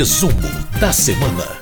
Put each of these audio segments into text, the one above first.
Resumo da semana.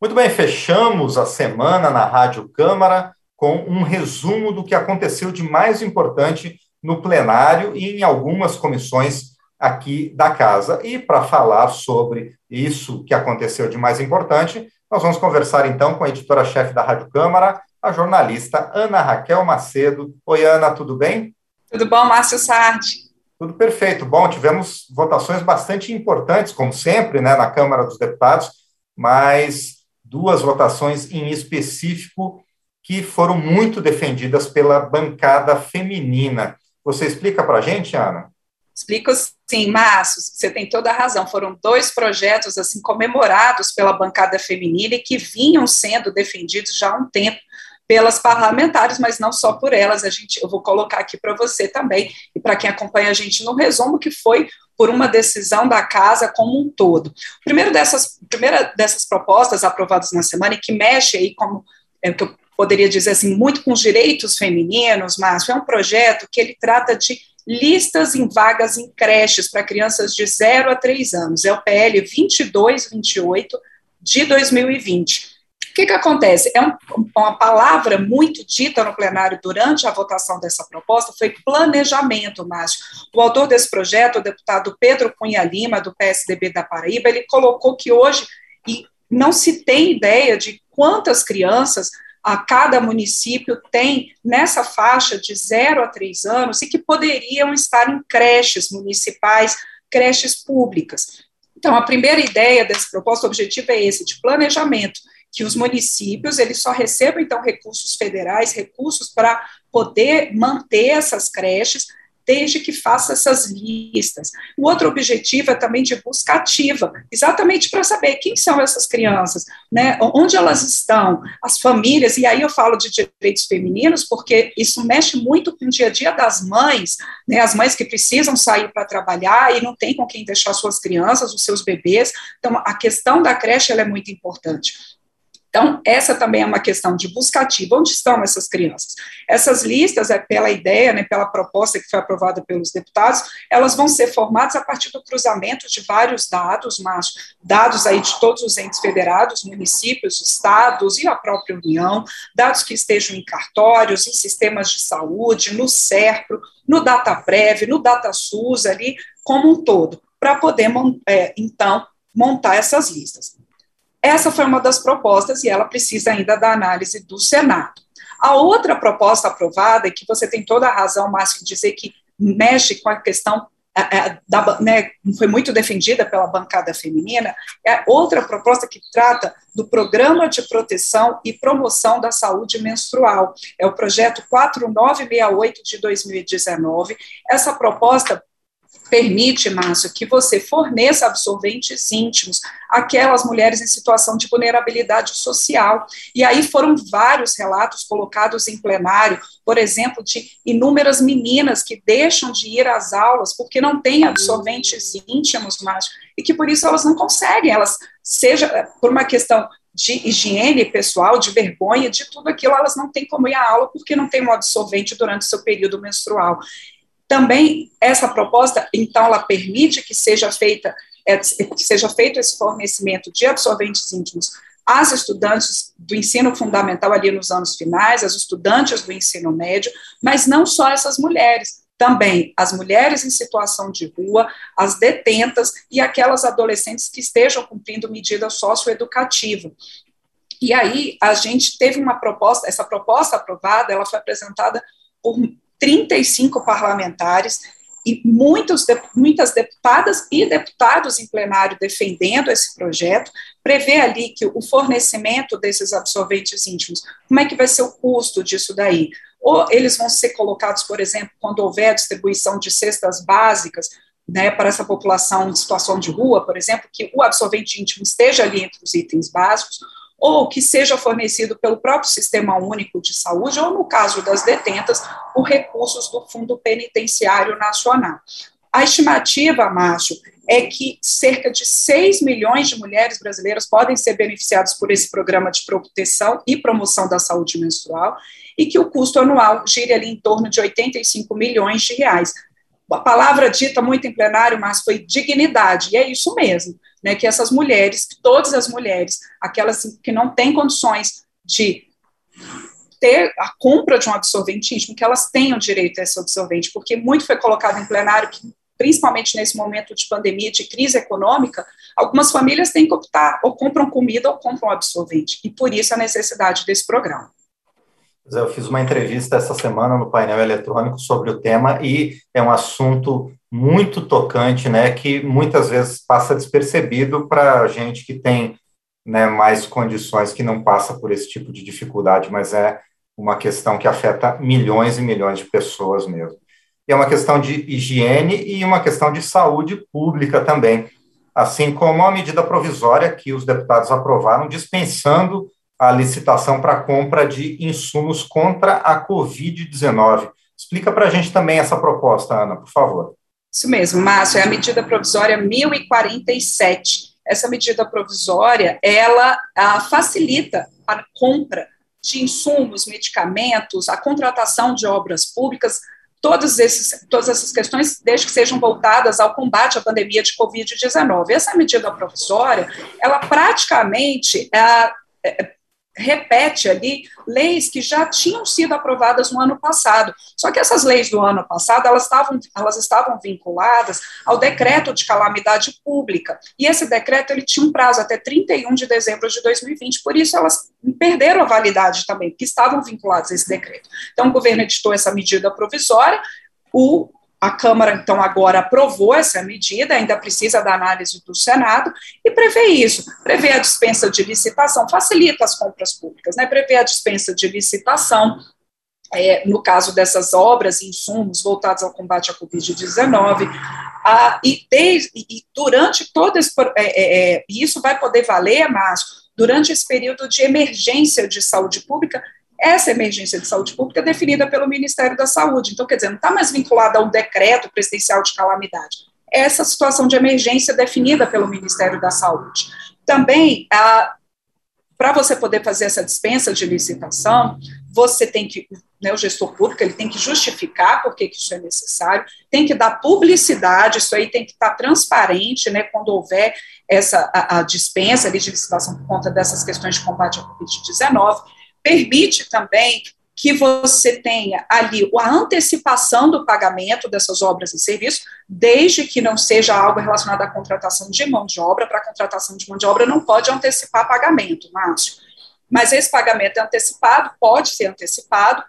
Muito bem, fechamos a semana na Rádio Câmara com um resumo do que aconteceu de mais importante no plenário e em algumas comissões aqui da casa. E para falar sobre isso que aconteceu de mais importante, nós vamos conversar então com a editora-chefe da Rádio Câmara, a jornalista Ana Raquel Macedo. Oi, Ana, tudo bem? Tudo bom, Márcio Sardi? Tudo perfeito. Bom, tivemos votações bastante importantes, como sempre, né, na Câmara dos Deputados, mas duas votações em específico que foram muito defendidas pela bancada feminina. Você explica para a gente, Ana? Explico sim, Márcio, você tem toda a razão. Foram dois projetos assim comemorados pela bancada feminina e que vinham sendo defendidos já há um tempo pelas parlamentares, mas não só por elas. A gente, eu vou colocar aqui para você também e para quem acompanha a gente no resumo que foi por uma decisão da casa como um todo. Primeiro dessas, primeira dessas propostas aprovadas na semana e que mexe aí como é, que eu poderia dizer assim muito com os direitos femininos, mas é um projeto que ele trata de listas em vagas em creches para crianças de 0 a 3 anos. É o PL 2228 de 2020 que, que acontece? É um, uma palavra muito dita no plenário durante a votação dessa proposta foi planejamento, Márcio. O autor desse projeto, o deputado Pedro Cunha Lima, do PSDB da Paraíba, ele colocou que hoje não se tem ideia de quantas crianças a cada município tem nessa faixa de 0 a 3 anos e que poderiam estar em creches municipais, creches públicas. Então, a primeira ideia desse proposta, o objetivo é esse, de planejamento que os municípios eles só recebam então recursos federais, recursos para poder manter essas creches, desde que faça essas listas. O outro objetivo é também de busca ativa, exatamente para saber quem são essas crianças, né, onde elas estão, as famílias, e aí eu falo de direitos femininos, porque isso mexe muito com o dia a dia das mães, né, as mães que precisam sair para trabalhar e não tem com quem deixar suas crianças, os seus bebês, então a questão da creche é muito importante. Então, essa também é uma questão de busca ativa. Onde estão essas crianças? Essas listas, é pela ideia, né, pela proposta que foi aprovada pelos deputados, elas vão ser formadas a partir do cruzamento de vários dados, mas dados aí de todos os entes federados, municípios, estados e a própria União, dados que estejam em cartórios, em sistemas de saúde, no SERPRO, no DataPrev, no DataSUS, ali, como um todo, para poder, é, então, montar essas listas. Essa foi uma das propostas e ela precisa ainda da análise do Senado. A outra proposta aprovada, e que você tem toda a razão, Márcio, em dizer que mexe com a questão é, é, da, né, foi muito defendida pela bancada feminina, é outra proposta que trata do Programa de Proteção e Promoção da Saúde Menstrual. É o projeto 4968 de 2019. Essa proposta permite, Márcio, que você forneça absorventes íntimos àquelas mulheres em situação de vulnerabilidade social. E aí foram vários relatos colocados em plenário, por exemplo, de inúmeras meninas que deixam de ir às aulas porque não têm absorventes íntimos, Márcio, e que por isso elas não conseguem, elas, seja por uma questão de higiene pessoal, de vergonha, de tudo aquilo, elas não têm como ir à aula porque não tem um absorvente durante o seu período menstrual. Também essa proposta, então, ela permite que seja feita é, que seja feito esse fornecimento de absorventes íntimos às estudantes do ensino fundamental ali nos anos finais, às estudantes do ensino médio, mas não só essas mulheres, também as mulheres em situação de rua, as detentas e aquelas adolescentes que estejam cumprindo medida socioeducativa. E aí a gente teve uma proposta, essa proposta aprovada, ela foi apresentada por 35 parlamentares e muitos, muitas deputadas e deputados em plenário defendendo esse projeto, prevê ali que o fornecimento desses absorventes íntimos, como é que vai ser o custo disso daí? Ou eles vão ser colocados, por exemplo, quando houver distribuição de cestas básicas, né, para essa população em situação de rua, por exemplo, que o absorvente íntimo esteja ali entre os itens básicos, ou que seja fornecido pelo próprio Sistema Único de Saúde, ou, no caso das detentas, por recursos do Fundo Penitenciário Nacional. A estimativa, Márcio, é que cerca de 6 milhões de mulheres brasileiras podem ser beneficiadas por esse programa de proteção e promoção da saúde menstrual, e que o custo anual gira ali em torno de 85 milhões de reais. A palavra dita muito em plenário, mas foi dignidade, e é isso mesmo né, que essas mulheres, todas as mulheres, aquelas que não têm condições de ter a compra de um absorvente íntimo, que elas tenham direito a esse absorvente, porque muito foi colocado em plenário que, principalmente nesse momento de pandemia, de crise econômica, algumas famílias têm que optar, ou compram comida ou compram absorvente, e por isso a necessidade desse programa. Eu fiz uma entrevista essa semana no painel eletrônico sobre o tema e é um assunto muito tocante, né, que muitas vezes passa despercebido para gente que tem né, mais condições, que não passa por esse tipo de dificuldade, mas é uma questão que afeta milhões e milhões de pessoas mesmo. E é uma questão de higiene e uma questão de saúde pública também, assim como a medida provisória que os deputados aprovaram dispensando a licitação para compra de insumos contra a Covid-19. Explica para a gente também essa proposta, Ana, por favor. Isso mesmo, Márcio, é a medida provisória 1047. Essa medida provisória, ela a, facilita a compra de insumos, medicamentos, a contratação de obras públicas, todos esses, todas essas questões, desde que sejam voltadas ao combate à pandemia de Covid-19. Essa medida provisória, ela praticamente é, é, repete ali leis que já tinham sido aprovadas no ano passado. Só que essas leis do ano passado, elas estavam, elas estavam vinculadas ao decreto de calamidade pública. E esse decreto ele tinha um prazo até 31 de dezembro de 2020, por isso elas perderam a validade também, porque estavam vinculadas a esse decreto. Então o governo editou essa medida provisória, o a Câmara, então, agora aprovou essa medida, ainda precisa da análise do Senado, e prevê isso, prevê a dispensa de licitação, facilita as compras públicas, né, prevê a dispensa de licitação, é, no caso dessas obras e insumos voltados ao combate à Covid-19, ah, e, e, durante todo esse, é, é, é, isso vai poder valer, Márcio, durante esse período de emergência de saúde pública, essa emergência de saúde pública é definida pelo Ministério da Saúde. Então, quer dizer, não está mais vinculada ao decreto presidencial de calamidade. Essa situação de emergência é definida pelo Ministério da Saúde. Também, para você poder fazer essa dispensa de licitação, você tem que, né, o gestor público, ele tem que justificar por que isso é necessário, tem que dar publicidade, isso aí tem que estar transparente, né, quando houver essa a, a dispensa de licitação por conta dessas questões de combate à Covid-19, permite também que você tenha ali a antecipação do pagamento dessas obras e serviços, desde que não seja algo relacionado à contratação de mão de obra, para a contratação de mão de obra não pode antecipar pagamento, Márcio. Mas esse pagamento é antecipado, pode ser antecipado,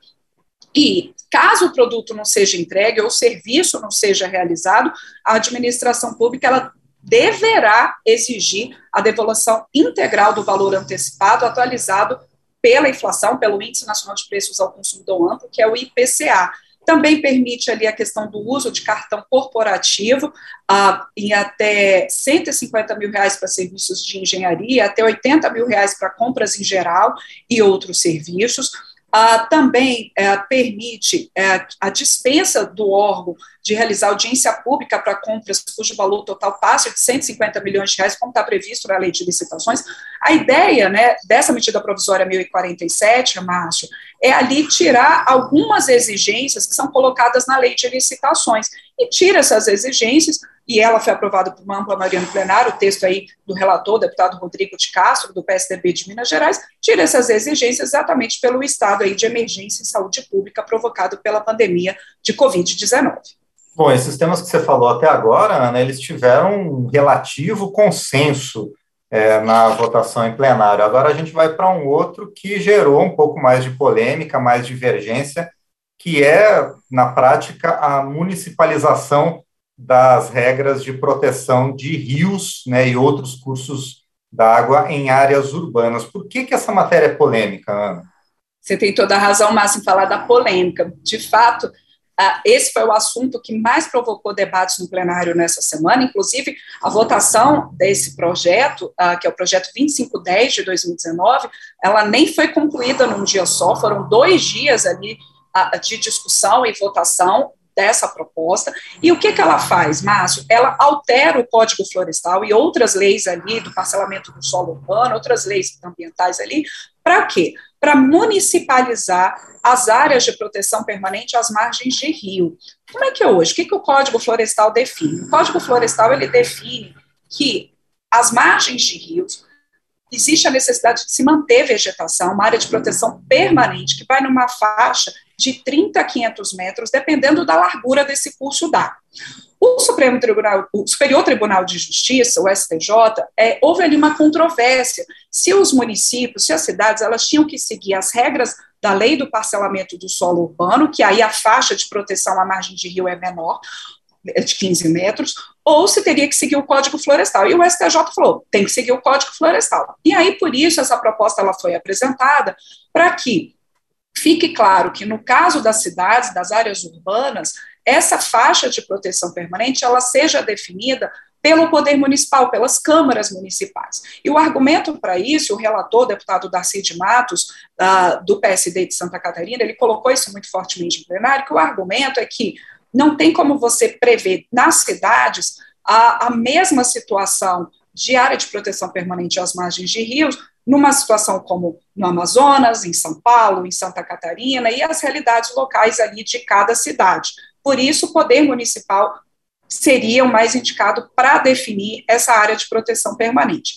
e caso o produto não seja entregue ou o serviço não seja realizado, a administração pública ela deverá exigir a devolução integral do valor antecipado atualizado pela inflação, pelo Índice Nacional de Preços ao Consumidor Amplo, que é o IPCA. Também permite ali a questão do uso de cartão corporativo ah, em até 150 mil reais para serviços de engenharia, até 80 mil reais para compras em geral e outros serviços. Ah, também é, permite é, a dispensa do órgão de realizar audiência pública para compras cujo valor total passe de 150 milhões de reais, como está previsto na lei de licitações. A ideia né, dessa medida provisória 1047, Márcio, é ali tirar algumas exigências que são colocadas na lei de licitações e tira essas exigências, e ela foi aprovada por uma ampla maioria no plenário, o texto aí do relator, deputado Rodrigo de Castro, do PSDB de Minas Gerais, tira essas exigências exatamente pelo estado aí de emergência em saúde pública provocado pela pandemia de Covid-19. Bom, esses temas que você falou até agora, Ana, eles tiveram um relativo consenso é, na votação em plenário. Agora a gente vai para um outro que gerou um pouco mais de polêmica, mais divergência, que é, na prática, a municipalização das regras de proteção de rios né, e outros cursos d'água em áreas urbanas. Por que, que essa matéria é polêmica, Ana? Você tem toda a razão, Márcio, em falar da polêmica. De fato, esse foi o assunto que mais provocou debates no plenário nessa semana, inclusive a votação desse projeto, que é o projeto 2510 de 2019, ela nem foi concluída num dia só, foram dois dias ali de discussão e votação dessa proposta. E o que, que ela faz, Márcio? Ela altera o Código Florestal e outras leis ali do parcelamento do solo urbano, outras leis ambientais ali, para quê? Para municipalizar as áreas de proteção permanente às margens de rio. Como é que é hoje? O que, que o Código Florestal define? O Código Florestal ele define que as margens de rios, existe a necessidade de se manter vegetação, uma área de proteção permanente, que vai numa faixa de 30 a 500 metros, dependendo da largura desse curso d'água. O Supremo Tribunal, o Superior Tribunal de Justiça, o STJ, é, houve ali uma controvérsia se os municípios, se as cidades, elas tinham que seguir as regras da lei do parcelamento do solo urbano, que aí a faixa de proteção à margem de rio é menor, é de 15 metros, ou se teria que seguir o Código Florestal. E o STJ falou, tem que seguir o Código Florestal. E aí, por isso, essa proposta ela foi apresentada para que fique claro que, no caso das cidades, das áreas urbanas, essa faixa de proteção permanente ela seja definida pelo poder municipal, pelas câmaras municipais. E o argumento para isso, o relator, deputado Darcy de Matos, uh, do PSD de Santa Catarina, ele colocou isso muito fortemente no plenário, que o argumento é que não tem como você prever nas cidades a, a mesma situação de área de proteção permanente às margens de rios, numa situação como no Amazonas, em São Paulo, em Santa Catarina, e as realidades locais ali de cada cidade. Por isso, o poder municipal seria o mais indicado para definir essa área de proteção permanente.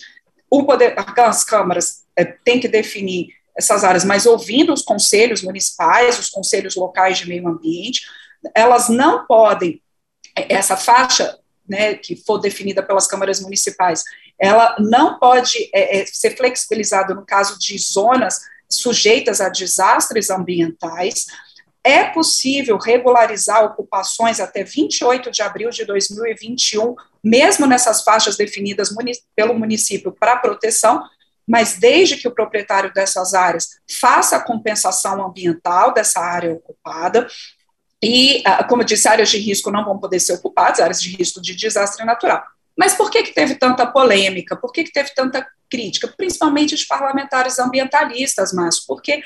O poder, as câmaras é, têm que definir essas áreas, mas ouvindo os conselhos municipais, os conselhos locais de meio ambiente, elas não podem, essa faixa né, que for definida pelas câmaras municipais, ela não pode é, é, ser flexibilizada no caso de zonas sujeitas a desastres ambientais. É possível regularizar ocupações até 28 de abril de 2021, mesmo nessas faixas definidas muni pelo município para proteção, mas desde que o proprietário dessas áreas faça a compensação ambiental dessa área ocupada, e, ah, como eu disse, áreas de risco não vão poder ser ocupadas, áreas de risco de desastre natural. Mas por que, que teve tanta polêmica? Por que, que teve tanta crítica? Principalmente de parlamentares ambientalistas, mas porque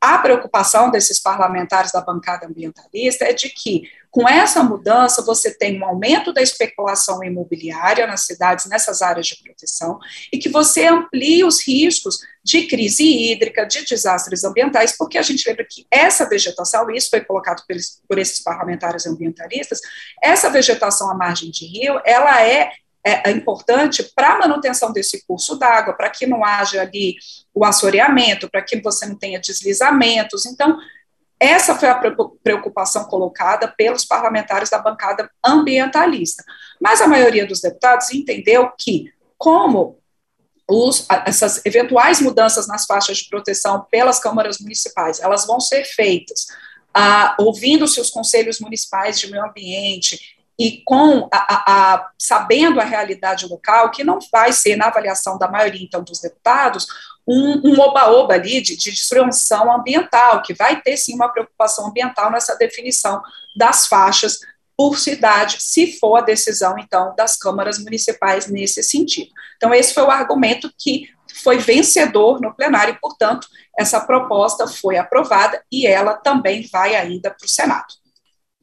a preocupação desses parlamentares da bancada ambientalista é de que, com essa mudança, você tem um aumento da especulação imobiliária nas cidades, nessas áreas de proteção, e que você amplie os riscos de crise hídrica, de desastres ambientais, porque a gente lembra que essa vegetação, e isso foi colocado por esses parlamentares ambientalistas, essa vegetação à margem de rio, ela é é, é importante para a manutenção desse curso d'água, para que não haja ali o assoreamento, para que você não tenha deslizamentos. Então, essa foi a preocupação colocada pelos parlamentares da bancada ambientalista. Mas a maioria dos deputados entendeu que, como os, essas eventuais mudanças nas faixas de proteção pelas câmaras municipais, elas vão ser feitas ah, ouvindo-se os conselhos municipais de meio ambiente e com a, a, a, sabendo a realidade local, que não vai ser, na avaliação da maioria, então, dos deputados, um oba-oba ali de, de destruição ambiental, que vai ter, sim, uma preocupação ambiental nessa definição das faixas por cidade, se for a decisão, então, das câmaras municipais nesse sentido. Então, esse foi o argumento que foi vencedor no plenário, e, portanto, essa proposta foi aprovada e ela também vai ainda para o Senado.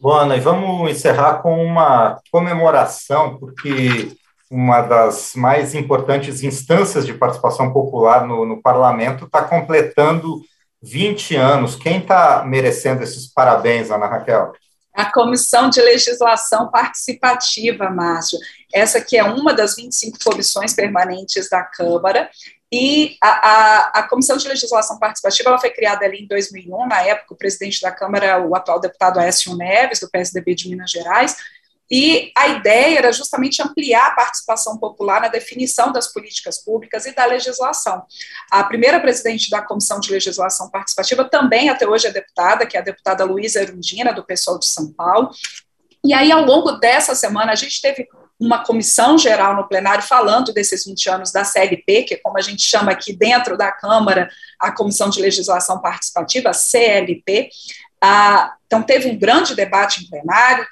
Luana, e vamos encerrar com uma comemoração, porque uma das mais importantes instâncias de participação popular no, no parlamento está completando 20 anos. Quem está merecendo esses parabéns, Ana Raquel? A Comissão de Legislação Participativa, Márcio. Essa que é uma das 25 comissões permanentes da Câmara, e a, a, a, Comissão de Legislação Participativa ela foi criada ali em 2001, na época o presidente da Câmara, o atual deputado Aécio Neves, do PSDB de Minas Gerais, e a ideia era justamente ampliar a participação popular na definição das políticas públicas e da legislação. A primeira presidente da Comissão de Legislação Participativa também até hoje é deputada, que é a deputada Luísa Erundina, do pessoal de São Paulo, e aí, ao longo dessa semana, a gente teve uma comissão geral no plenário falando desses 20 anos da CLP, que é como a gente chama aqui dentro da Câmara, a Comissão de Legislação Participativa, CLP. Ah, então, teve um grande debate em plenário,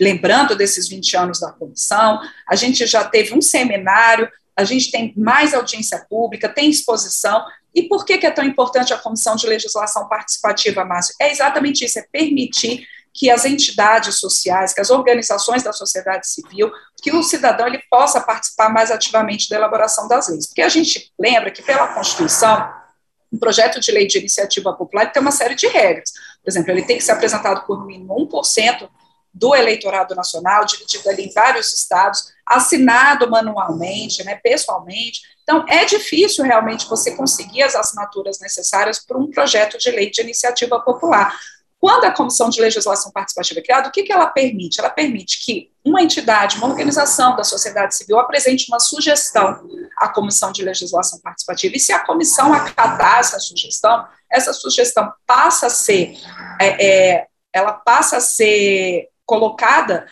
lembrando desses 20 anos da comissão. A gente já teve um seminário, a gente tem mais audiência pública, tem exposição. E por que, que é tão importante a Comissão de Legislação Participativa, Márcio? É exatamente isso, é permitir que as entidades sociais, que as organizações da sociedade civil, que o cidadão ele possa participar mais ativamente da elaboração das leis. Porque a gente lembra que pela Constituição, um projeto de lei de iniciativa popular tem uma série de regras. Por exemplo, ele tem que ser apresentado por mínimo 1% do eleitorado nacional, dividido ali em vários estados, assinado manualmente, né, pessoalmente. Então, é difícil realmente você conseguir as assinaturas necessárias para um projeto de lei de iniciativa popular. Quando a Comissão de Legislação Participativa é criada, o que, que ela permite? Ela permite que uma entidade, uma organização da sociedade civil apresente uma sugestão à Comissão de Legislação Participativa, e se a comissão acatar essa sugestão, essa sugestão passa a ser, é, é, ela passa a ser colocada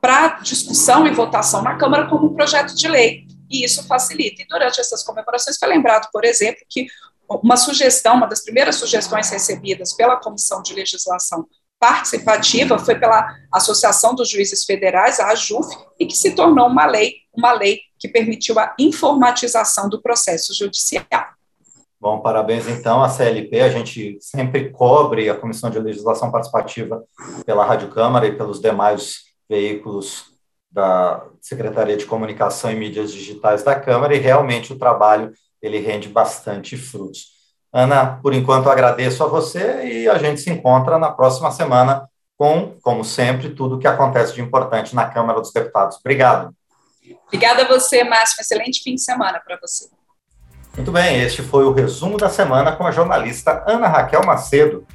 para discussão e votação na Câmara como um projeto de lei, e isso facilita. E durante essas comemorações foi lembrado, por exemplo, que uma sugestão, uma das primeiras sugestões recebidas pela Comissão de Legislação Participativa foi pela Associação dos Juízes Federais, a AJUF, e que se tornou uma lei, uma lei que permitiu a informatização do processo judicial. Bom, parabéns então à CLP. A gente sempre cobre a Comissão de Legislação Participativa pela Rádio Câmara e pelos demais veículos da Secretaria de Comunicação e Mídias Digitais da Câmara e realmente o trabalho ele rende bastante frutos. Ana, por enquanto agradeço a você e a gente se encontra na próxima semana com, como sempre, tudo o que acontece de importante na Câmara dos Deputados. Obrigado. Obrigada a você, Márcio. Um excelente fim de semana para você. Muito bem, este foi o resumo da semana com a jornalista Ana Raquel Macedo.